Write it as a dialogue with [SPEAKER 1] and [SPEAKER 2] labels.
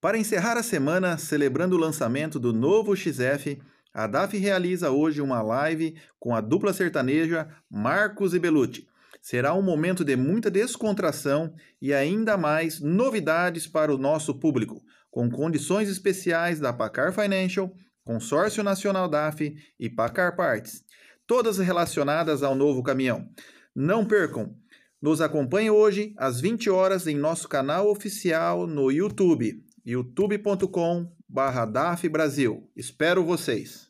[SPEAKER 1] Para encerrar a semana, celebrando o lançamento do novo XF, a DAF realiza hoje uma live com a dupla sertaneja Marcos e Belucci. Será um momento de muita descontração e ainda mais novidades para o nosso público, com condições especiais da Pacar Financial, Consórcio Nacional DAF e Pacar Parts, todas relacionadas ao novo caminhão. Não percam! Nos acompanhe hoje às 20 horas em nosso canal oficial no YouTube, youtube.com/daf Brasil. Espero vocês.